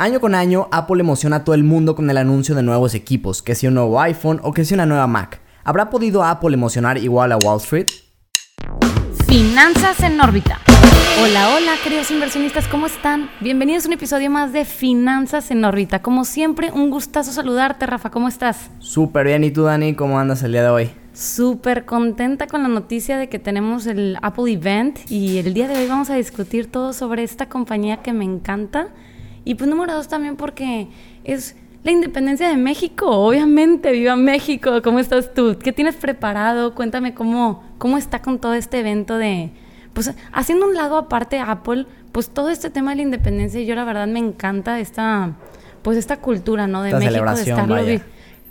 Año con año, Apple emociona a todo el mundo con el anuncio de nuevos equipos, que sea un nuevo iPhone o que sea una nueva Mac. ¿Habrá podido Apple emocionar igual a Wall Street? Finanzas en órbita. Hola, hola, queridos inversionistas, ¿cómo están? Bienvenidos a un episodio más de Finanzas en órbita. Como siempre, un gustazo saludarte, Rafa, ¿cómo estás? Súper bien, ¿y tú, Dani? ¿Cómo andas el día de hoy? Súper contenta con la noticia de que tenemos el Apple Event y el día de hoy vamos a discutir todo sobre esta compañía que me encanta y pues número dos también porque es la independencia de México, obviamente, viva México, ¿cómo estás tú? ¿Qué tienes preparado? Cuéntame cómo, cómo está con todo este evento de, pues haciendo un lado aparte Apple, pues todo este tema de la independencia, yo la verdad me encanta esta, pues esta cultura, ¿no? De México, de estarlo,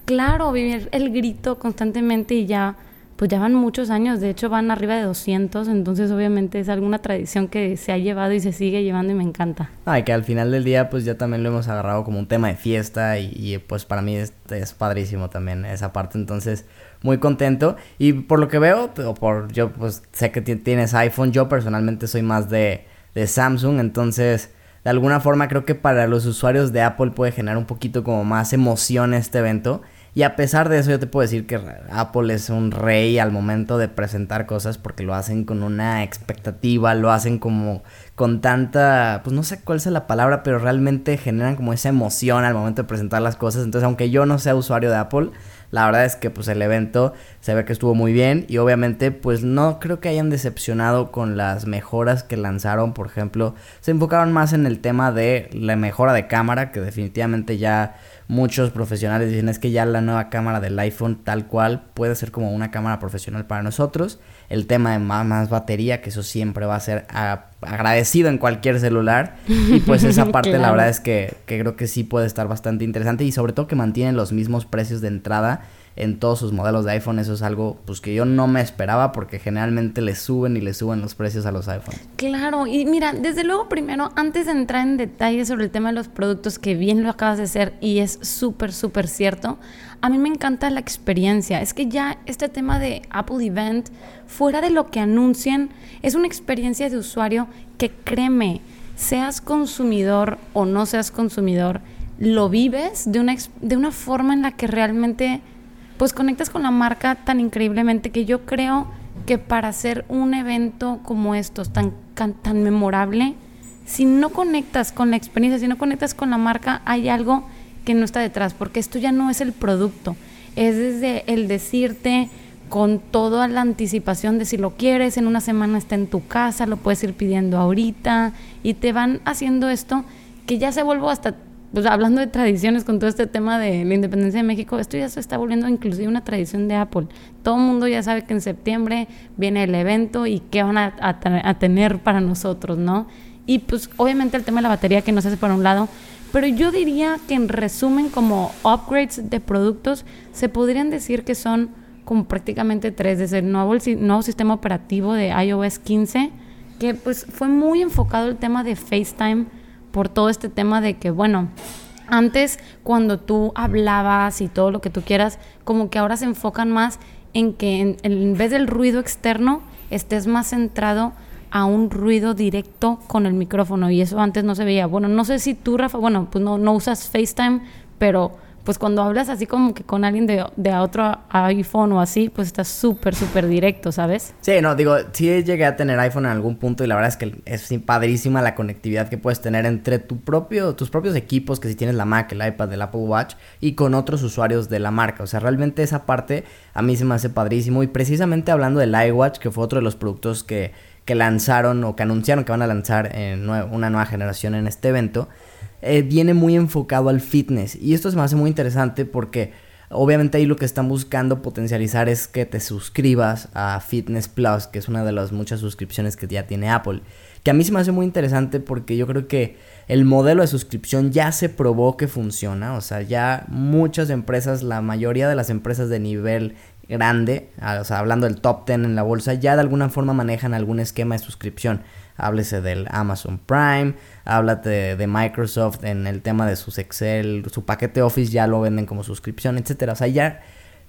claro, vivir el grito constantemente y ya pues ya van muchos años, de hecho van arriba de 200, entonces obviamente es alguna tradición que se ha llevado y se sigue llevando y me encanta. Ay, que al final del día pues ya también lo hemos agarrado como un tema de fiesta y, pues para mí es, es, padrísimo también esa parte, entonces muy contento y por lo que veo, o por yo pues sé que tienes iPhone, yo personalmente soy más de, de Samsung, entonces de alguna forma creo que para los usuarios de Apple puede generar un poquito como más emoción este evento y a pesar de eso, yo te puedo decir que Apple es un rey al momento de presentar cosas porque lo hacen con una expectativa, lo hacen como con tanta, pues no sé cuál es la palabra, pero realmente generan como esa emoción al momento de presentar las cosas. Entonces, aunque yo no sea usuario de Apple, la verdad es que pues el evento se ve que estuvo muy bien y obviamente pues no creo que hayan decepcionado con las mejoras que lanzaron, por ejemplo, se enfocaron más en el tema de la mejora de cámara que definitivamente ya muchos profesionales dicen es que ya la nueva cámara del iPhone tal cual puede ser como una cámara profesional para nosotros. El tema de más, más batería, que eso siempre va a ser agradecido en cualquier celular. Y pues esa parte la verdad es que, que creo que sí puede estar bastante interesante y sobre todo que mantienen los mismos precios de entrada en todos sus modelos de iPhone. Eso es algo pues que yo no me esperaba porque generalmente le suben y le suben los precios a los iPhones. Claro, y mira, desde luego primero, antes de entrar en detalles sobre el tema de los productos, que bien lo acabas de hacer y es súper, súper cierto, a mí me encanta la experiencia. Es que ya este tema de Apple Event, fuera de lo que anuncien, es una experiencia de usuario que créeme, seas consumidor o no seas consumidor, lo vives de una, de una forma en la que realmente pues conectas con la marca tan increíblemente que yo creo que para hacer un evento como estos, tan, tan memorable, si no conectas con la experiencia, si no conectas con la marca, hay algo que no está detrás, porque esto ya no es el producto, es desde el decirte con toda la anticipación de si lo quieres, en una semana está en tu casa, lo puedes ir pidiendo ahorita, y te van haciendo esto que ya se vuelve hasta pues hablando de tradiciones con todo este tema de la independencia de México, esto ya se está volviendo inclusive una tradición de Apple. Todo el mundo ya sabe que en septiembre viene el evento y qué van a, tener para nosotros, ¿no? Y pues obviamente el tema de la batería que nos hace por un lado, pero yo diría que en resumen como upgrades de productos se podrían decir que son como prácticamente tres, desde el nuevo, el nuevo sistema operativo de iOS 15, que pues fue muy enfocado el tema de FaceTime, por todo este tema de que, bueno, antes cuando tú hablabas y todo lo que tú quieras, como que ahora se enfocan más en que en, vez del ruido externo estés más centrado a un ruido directo con el micrófono y eso antes no se veía. Bueno, no sé si tú, Rafa, bueno, pues no, no usas FaceTime, pero pues cuando hablas así como que con alguien de, de otro iPhone o así, pues estás súper, súper directo, ¿sabes? Sí, no, digo, sí llegué a tener iPhone en algún punto y la verdad es que es padrísima la conectividad que puedes tener entre tu propio, tus propios equipos, que si tienes la Mac, el iPad, el Apple Watch, y con otros usuarios de la marca. O sea, realmente esa parte a mí se me hace padrísimo. Y precisamente hablando del iWatch, que fue otro de los productos que, que lanzaron o que anunciaron que van a lanzar una nueva generación en este evento, eh, viene muy enfocado al fitness. Y esto se me hace muy interesante porque obviamente ahí lo que están buscando potencializar es que te suscribas a Fitness Plus, que es una de las muchas suscripciones que ya tiene Apple. Que a mí se me hace muy interesante porque yo creo que el modelo de suscripción ya se probó que funciona. O sea, ya muchas empresas, la mayoría de las empresas de nivel grande, o sea, hablando del top 10 en la bolsa, ya de alguna forma manejan algún esquema de suscripción háblese del Amazon Prime, háblate de, Microsoft en el tema de sus Excel, su paquete Office ya lo venden como suscripción, etcétera. O sea, ya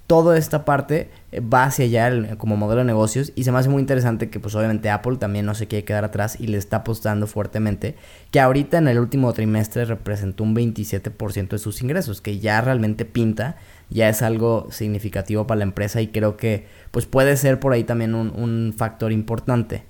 toda esta parte eh, va hacia allá como modelo de negocios y se me hace muy interesante que pues obviamente Apple también no se quiere quedar atrás y le está apostando fuertemente que ahorita en el último trimestre representó un 27% de sus ingresos, que ya realmente pinta, ya es algo significativo para la empresa y creo que pues puede ser por ahí también un, un factor importante.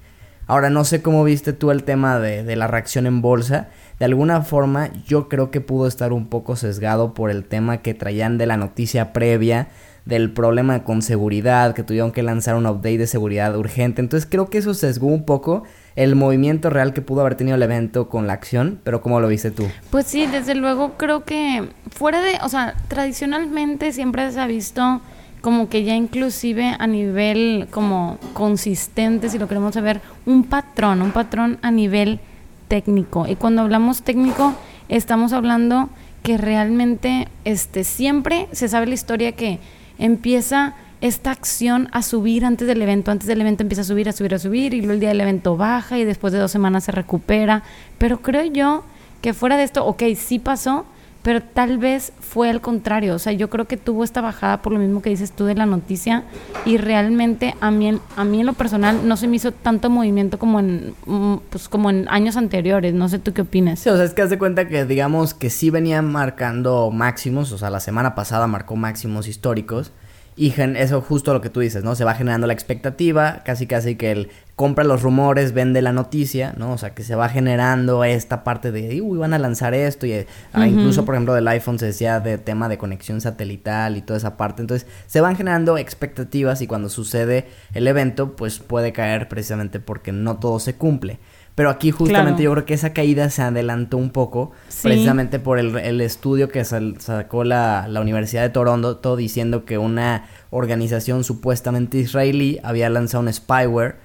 Ahora no sé cómo viste tú el tema de, de la reacción en bolsa, de alguna forma yo creo que pudo estar un poco sesgado por el tema que traían de la noticia previa del problema con seguridad, que tuvieron que lanzar un update de seguridad urgente. Entonces creo que eso sesgó un poco el movimiento real que pudo haber tenido el evento con la acción, pero ¿cómo lo viste tú? Pues sí, desde luego creo que fuera de, o sea, tradicionalmente siempre se ha visto como que ya inclusive a nivel como consistente, si lo queremos saber, un patrón, un patrón a nivel técnico. Y cuando hablamos técnico, estamos hablando que realmente este siempre se sabe la historia que empieza esta acción a subir antes del evento. Antes del evento empieza a subir, a subir, a subir y luego el día del evento baja y después de dos semanas se recupera. Pero creo yo que fuera de esto, ok, sí pasó, pero tal vez fue al contrario. O sea, yo creo que tuvo esta bajada por lo mismo que dices tú de la noticia y realmente a mí, a mí en lo personal no se me hizo tanto movimiento como en, mm, pues, como en años anteriores. No sé tú qué opinas. Sí, o sea, es que haz de cuenta que digamos que sí venían marcando máximos, o sea, la semana pasada marcó máximos históricos y eso justo lo que tú dices, ¿no? Se va generando la expectativa, casi casi que él compra los rumores, vende la noticia, ¿no? O sea, que se va generando esta parte de, uy, van a lanzar esto. Y ah, incluso, por ejemplo, del iPhone se decía de tema de conexión satelital y toda esa parte. Entonces, se van generando expectativas y cuando sucede el evento, pues puede caer precisamente porque no todo se cumple. Pero aquí justamente yo creo que esa caída se adelantó un poco, precisamente por el, estudio que sacó la, la, Universidad de Toronto, todo diciendo que una organización supuestamente israelí había lanzado un spyware,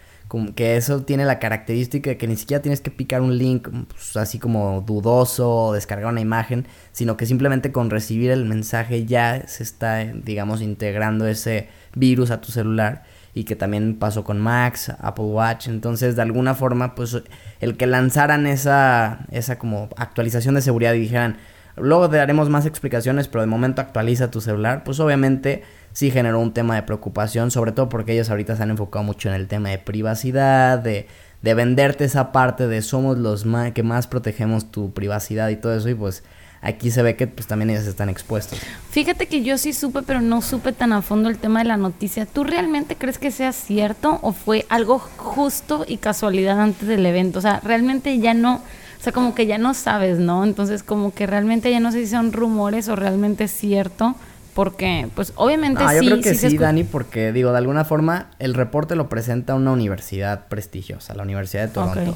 que eso tiene la característica de que ni siquiera tienes que picar un link pues, así como dudoso o descargar una imagen, sino que simplemente con recibir el mensaje ya se está, digamos, integrando ese virus a tu celular y que también pasó con Max, Apple Watch, entonces de alguna forma pues el que lanzaran esa, esa como actualización de seguridad y dijeran, luego te daremos más explicaciones, pero de momento actualiza tu celular, pues obviamente sí generó un tema de preocupación, sobre todo porque ellos ahorita se han enfocado mucho en el tema de privacidad, de, de venderte esa parte de somos los que más protegemos tu privacidad y todo eso y pues aquí se ve que pues también ellos están expuestos. Fíjate que yo sí supe, pero no supe tan a fondo el tema de la noticia. ¿Tú realmente crees que sea cierto o fue algo justo y casualidad antes del evento? O sea, realmente ya no, o sea, como que ya no sabes, ¿no? Entonces, como que realmente ya no sé si son rumores o realmente es cierto. Porque, pues, obviamente sí. Yo creo que sí, Dani, porque, digo, de alguna forma, el reporte lo presenta una universidad prestigiosa, la Universidad de Toronto.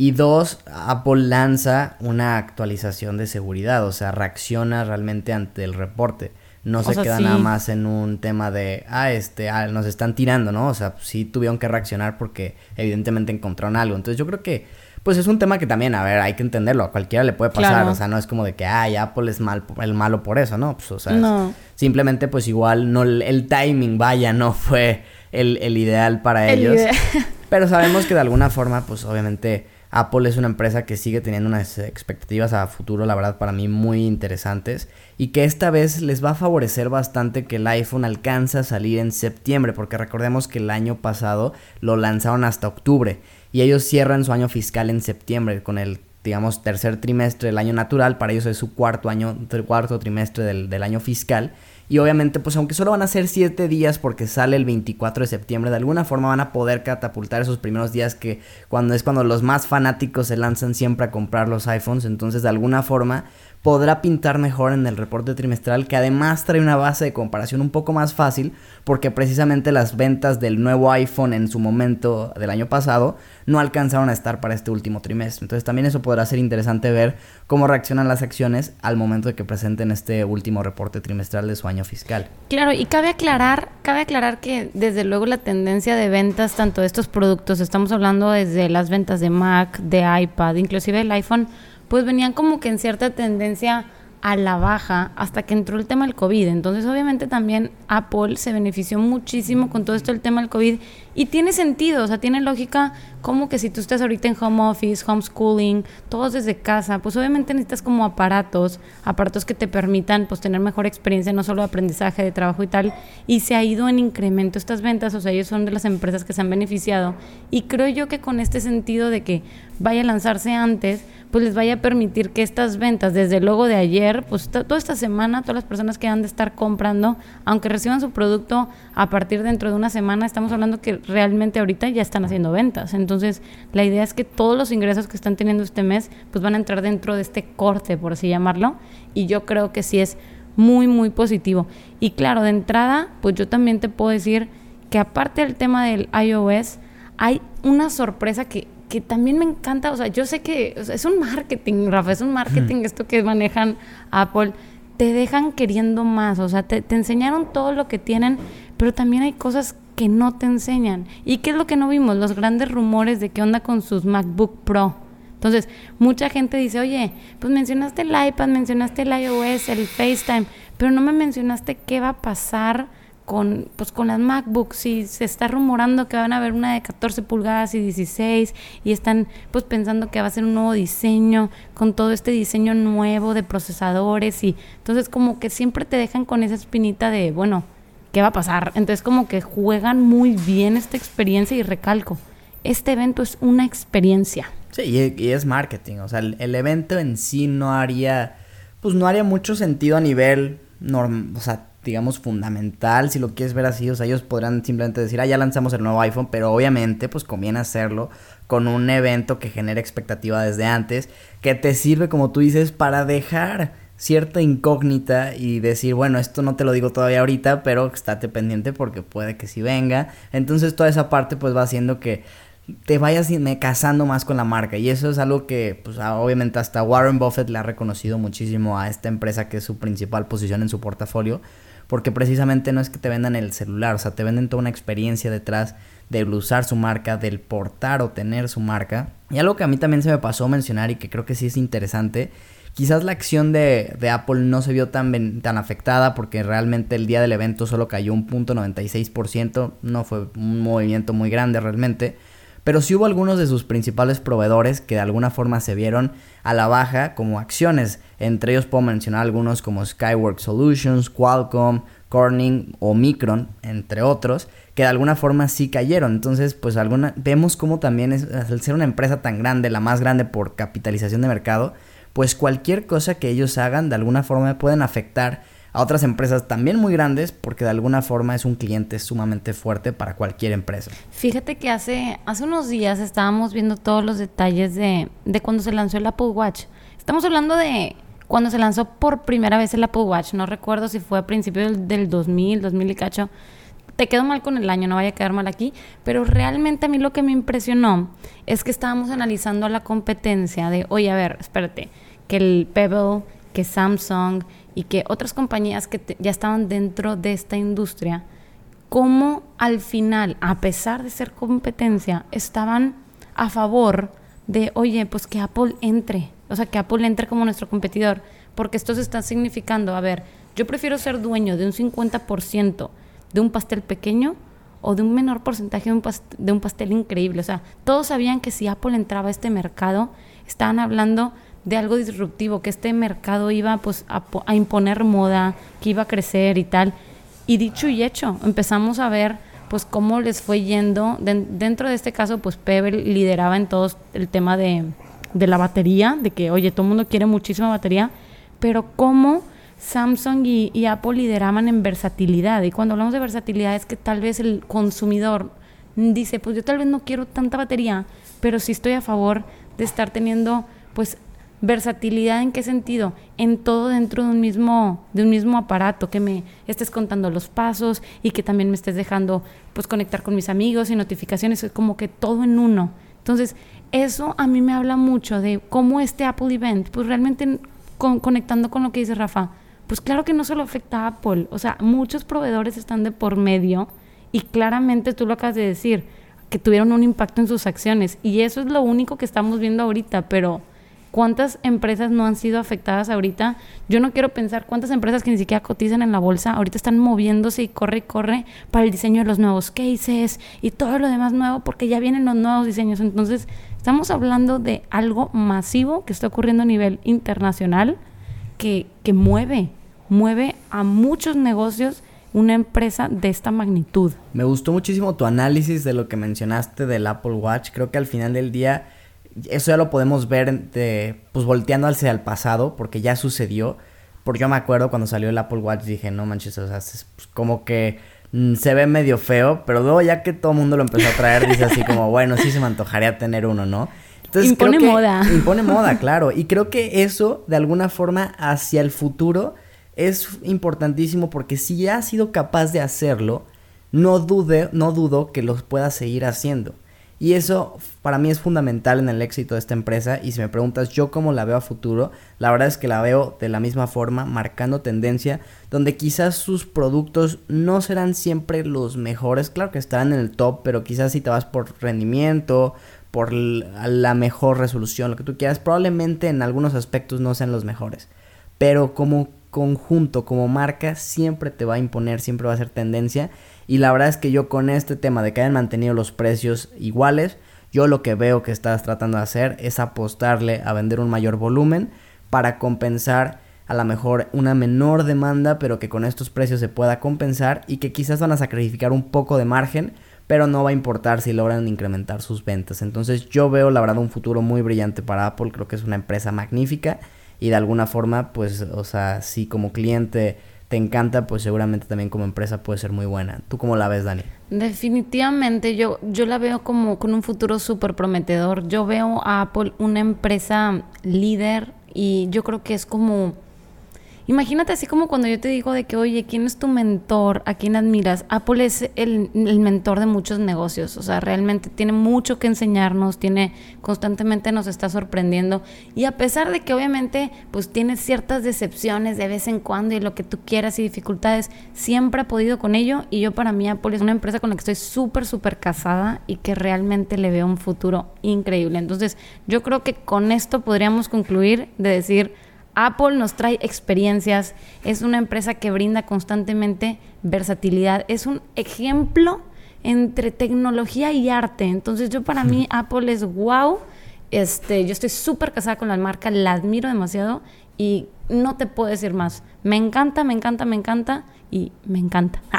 Y dos, Apple lanza una actualización de seguridad, o sea, reacciona realmente ante el reporte. No se queda nada más en un tema de, ah, este, ah, nos están tirando, ¿no? O sea, sí tuvieron que reaccionar porque evidentemente encontraron algo. Entonces yo creo que, pues es un tema que también, a ver, hay que entenderlo, a cualquiera le puede pasar, o sea, no es como de que, ay, Apple es mal, el malo por eso, ¿no? Pues, o sea, simplemente pues igual no, el timing, vaya, no fue el, el ideal para ellos. Pero sabemos que de alguna forma, pues obviamente Apple es una empresa que sigue teniendo unas expectativas a futuro, la verdad, para mí muy interesantes. Y que esta vez les va a favorecer bastante que el iPhone alcance a salir en septiembre, porque recordemos que el año pasado lo lanzaron hasta octubre. Y ellos cierran su año fiscal en septiembre, con el, digamos, tercer trimestre del año natural. Para ellos es su cuarto año, cuarto trimestre del, del año fiscal. Y obviamente, pues aunque solo van a ser 7 días porque sale el 24 de septiembre, de alguna forma van a poder catapultar esos primeros días que cuando es cuando los más fanáticos se lanzan siempre a comprar los iPhones. Entonces, de alguna forma, podrá pintar mejor en el reporte trimestral que además trae una base de comparación un poco más fácil porque precisamente las ventas del nuevo iPhone en su momento del año pasado no alcanzaron a estar para este último trimestre. Entonces también eso podrá ser interesante ver cómo reaccionan las acciones al momento de que presenten este último reporte trimestral de su año fiscal. Claro, y cabe aclarar, cabe aclarar que desde luego la tendencia de ventas tanto de estos productos, estamos hablando desde las ventas de Mac, de iPad, inclusive el iPhone pues venían como que en cierta tendencia a la baja hasta que entró el tema del COVID. Entonces, obviamente también Apple se benefició muchísimo con todo esto del tema del COVID y tiene sentido, o sea, tiene lógica como que si tú estás ahorita en home office, homeschooling, todos desde casa, pues obviamente necesitas como aparatos, aparatos que te permitan pues tener mejor experiencia, no solo de aprendizaje, de trabajo y tal, y se ha ido en incremento estas ventas, o sea, ellos son de las empresas que se han beneficiado y creo yo que con este sentido de que vaya a lanzarse antes, pues les vaya a permitir que estas ventas, desde luego de ayer, pues toda esta semana, todas las personas que han de estar comprando, aunque reciban su producto a partir dentro de una semana, estamos hablando que realmente ahorita ya están haciendo ventas. Entonces, la idea es que todos los ingresos que están teniendo este mes, pues van a entrar dentro de este corte, por así llamarlo, y yo creo que sí es muy, muy positivo. Y claro, de entrada, pues yo también te puedo decir que aparte del tema del iOS, hay una sorpresa que que también me encanta, o sea, yo sé que es un marketing, Rafa, es un marketing esto que manejan Apple, te dejan queriendo más, o sea, te, te, enseñaron todo lo que tienen, pero también hay cosas que no te enseñan. ¿Y qué es lo que no vimos? Los grandes rumores de qué onda con sus MacBook Pro. Entonces, mucha gente dice, oye, pues mencionaste el iPad, mencionaste el iOS, el FaceTime, pero no me mencionaste qué va a pasar con, pues con las MacBooks y se está rumorando que van a haber una de 14 pulgadas y 16 y están pues pensando que va a ser un nuevo diseño con todo este diseño nuevo de procesadores y entonces como que siempre te dejan con esa espinita de, bueno, ¿qué va a pasar? Entonces como que juegan muy bien esta experiencia y recalco, este evento es una experiencia. Sí, y, es marketing, o sea, el, evento en sí no haría, pues no haría mucho sentido a nivel normal, o sea, digamos, fundamental, si lo quieres ver así, o sea, ellos podrán simplemente decir, ah, ya lanzamos el nuevo iPhone, pero obviamente, pues conviene hacerlo con un evento que genere expectativa desde antes, que te sirve, como tú dices, para dejar cierta incógnita y decir, bueno, esto no te lo digo todavía ahorita, pero estate pendiente porque puede que sí venga. Entonces toda esa parte pues va haciendo que te vayas casando más con la marca. Y eso es algo que, pues, obviamente hasta Warren Buffett le ha reconocido muchísimo a esta empresa que es su principal posición en su portafolio porque precisamente no es que te vendan el celular, o sea, te venden toda una experiencia detrás del usar su marca, del portar o tener su marca. Y algo que a mí también se me pasó mencionar y que creo que sí es interesante, quizás la acción de, de Apple no se vio tan, tan afectada porque realmente el día del evento solo cayó un punto 96%, no fue un movimiento muy grande realmente pero sí hubo algunos de sus principales proveedores que de alguna forma se vieron a la baja como acciones. Entre ellos puedo mencionar algunos como Skyworks Solutions, Qualcomm, Corning o Micron, entre otros, que de alguna forma sí cayeron. Entonces, pues alguna, vemos cómo también es, al ser una empresa tan grande, la más grande por capitalización de mercado, pues cualquier cosa que ellos hagan de alguna forma pueden afectar a otras empresas también muy grandes porque de alguna forma es un cliente sumamente fuerte para cualquier empresa. Fíjate que hace, hace unos días estábamos viendo todos los detalles de, de cuando se lanzó el Apple Watch. Estamos hablando de cuando se lanzó por primera vez el Apple Watch. No recuerdo si fue a principios del, del 2000, 2000 y cacho. Te quedo mal con el año, no vaya a quedar mal aquí. Pero realmente a mí lo que me impresionó es que estábamos analizando la competencia de, oye, a ver, espérate, que el Pebble, que Samsung, y que otras compañías que ya estaban dentro de esta industria, como al final, a pesar de ser competencia, estaban a favor de, oye, pues que Apple entre, o sea, que Apple entre como nuestro competidor, porque esto se está significando, a ver, yo prefiero ser dueño de un 50% de un pastel pequeño o de un menor porcentaje de un, de un pastel increíble. O sea, todos sabían que si Apple entraba a este mercado, estaban hablando de algo disruptivo, que este mercado iba pues a, imponer moda, que iba a crecer y tal. Y dicho y hecho, empezamos a ver pues cómo les fue yendo. dentro de este caso, pues Pebble lideraba en todo el tema de, de la batería, de que, oye, todo el mundo quiere muchísima batería, pero cómo Samsung y, y, Apple lideraban en versatilidad. Y cuando hablamos de versatilidad es que tal vez el consumidor dice, pues yo tal vez no quiero tanta batería, pero sí estoy a favor de estar teniendo pues Versatilidad en qué sentido? En todo dentro de un mismo de un mismo aparato que me estés contando los pasos y que también me estés dejando pues conectar con mis amigos y notificaciones, es como que todo en uno. Entonces, eso a mí me habla mucho de cómo este Apple Event, pues realmente conectando con lo que dice Rafa, pues claro que no solo afecta a Apple, o sea, muchos proveedores están de por medio y claramente tú lo acabas de decir, que tuvieron un impacto en sus acciones y eso es lo único que estamos viendo ahorita, pero ¿Cuántas empresas no han sido afectadas ahorita? Yo no quiero pensar cuántas empresas que ni siquiera cotizan en la bolsa ahorita están moviéndose y corre y corre para el diseño de los nuevos cases y todo lo demás nuevo porque ya vienen los nuevos diseños. Entonces, estamos hablando de algo masivo que está ocurriendo a nivel internacional que, que mueve, mueve a muchos negocios una empresa de esta magnitud. Me gustó muchísimo tu análisis de lo que mencionaste del Apple Watch. Creo que al final del día eso ya lo podemos ver de, pues volteando hacia el pasado, porque ya sucedió. Porque yo me acuerdo cuando salió el Apple Watch, dije, no manches, o sea, es pues, como que mm, se ve medio feo, pero luego ya que todo el mundo lo empezó a traer, dice así como, bueno, sí se me antojaría tener uno, ¿no? Entonces, impone moda. Impone moda, claro. Y creo que eso, de alguna forma, hacia el futuro, es importantísimo porque si ya has sido capaz de hacerlo, no dude, no dudo que los puedas seguir haciendo. Y eso para mí es fundamental en el éxito de esta empresa. Y si me preguntas yo cómo la veo a futuro, la verdad es que la veo de la misma forma, marcando tendencia, donde quizás sus productos no serán siempre los mejores. Claro que estarán en el top, pero quizás si te vas por rendimiento, por la mejor resolución, lo que tú quieras, probablemente en algunos aspectos no sean los mejores. Pero como conjunto, como marca, siempre te va a imponer, siempre va a ser tendencia. Y la verdad es que yo con este tema de que hayan mantenido los precios iguales, yo lo que veo que estás tratando de hacer es apostarle a vender un mayor volumen para compensar a lo mejor una menor demanda, pero que con estos precios se pueda compensar y que quizás van a sacrificar un poco de margen, pero no va a importar si logran incrementar sus ventas. Entonces yo veo la verdad un futuro muy brillante para Apple, creo que es una empresa magnífica y de alguna forma pues, o sea, si como cliente te encanta, pues seguramente también como empresa puede ser muy buena. ¿Tú cómo la ves, Dani? Definitivamente, yo, yo la veo como con un futuro súper prometedor. Yo veo a Apple una empresa líder y yo creo que es como Imagínate así como cuando yo te digo de que, oye, ¿quién es tu mentor? ¿A quién admiras? Apple es el, mentor de muchos negocios, o sea, realmente tiene mucho que enseñarnos, tiene, constantemente nos está sorprendiendo y a pesar de que obviamente pues tiene ciertas decepciones de vez en cuando y lo que tú quieras y dificultades, siempre ha podido con ello y yo para mí Apple es una empresa con la que estoy súper, súper casada y que realmente le veo un futuro increíble. Entonces, yo creo que con esto podríamos concluir de decir, Apple nos trae experiencias, es una empresa que brinda constantemente versatilidad, es un ejemplo entre tecnología y arte. Entonces yo para mí Apple es wow. Este, yo estoy súper casada con la marca, la admiro demasiado y no te puedo decir más. Me encanta, me encanta, me encanta y me encanta.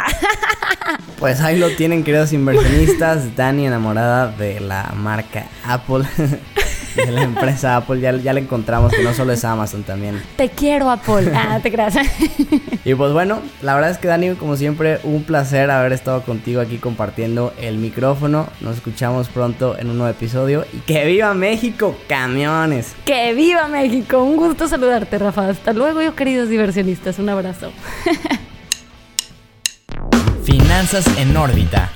Pues ahí lo tienen, queridos inversionistas. Dani enamorada de la marca Apple. de la empresa Apple. Ya, ya la encontramos, que no solo es Amazon también. Te quiero, Apple. Ah, te creas. y pues bueno, la verdad es que Dani, como siempre, un placer haber estado contigo aquí compartiendo el micrófono. Nos escuchamos pronto en un nuevo episodio. Y que viva México, camiones. Que viva México. Un gusto saludarte, Rafa. Hasta luego, yo queridos diversionistas. Un abrazo. Finanzas en órbita